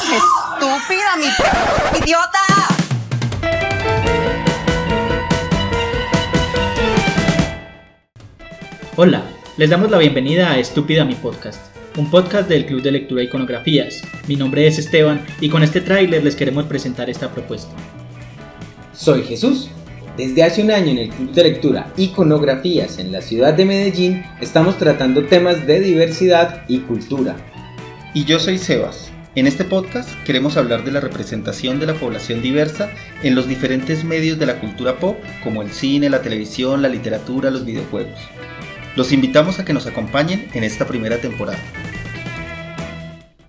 Estúpida, mi idiota. Hola, les damos la bienvenida a Estúpida mi podcast, un podcast del Club de Lectura e Iconografías. Mi nombre es Esteban y con este tráiler les queremos presentar esta propuesta. Soy Jesús. Desde hace un año en el Club de Lectura Iconografías en la ciudad de Medellín estamos tratando temas de diversidad y cultura. Y yo soy Sebas. En este podcast queremos hablar de la representación de la población diversa en los diferentes medios de la cultura pop, como el cine, la televisión, la literatura, los videojuegos. Los invitamos a que nos acompañen en esta primera temporada.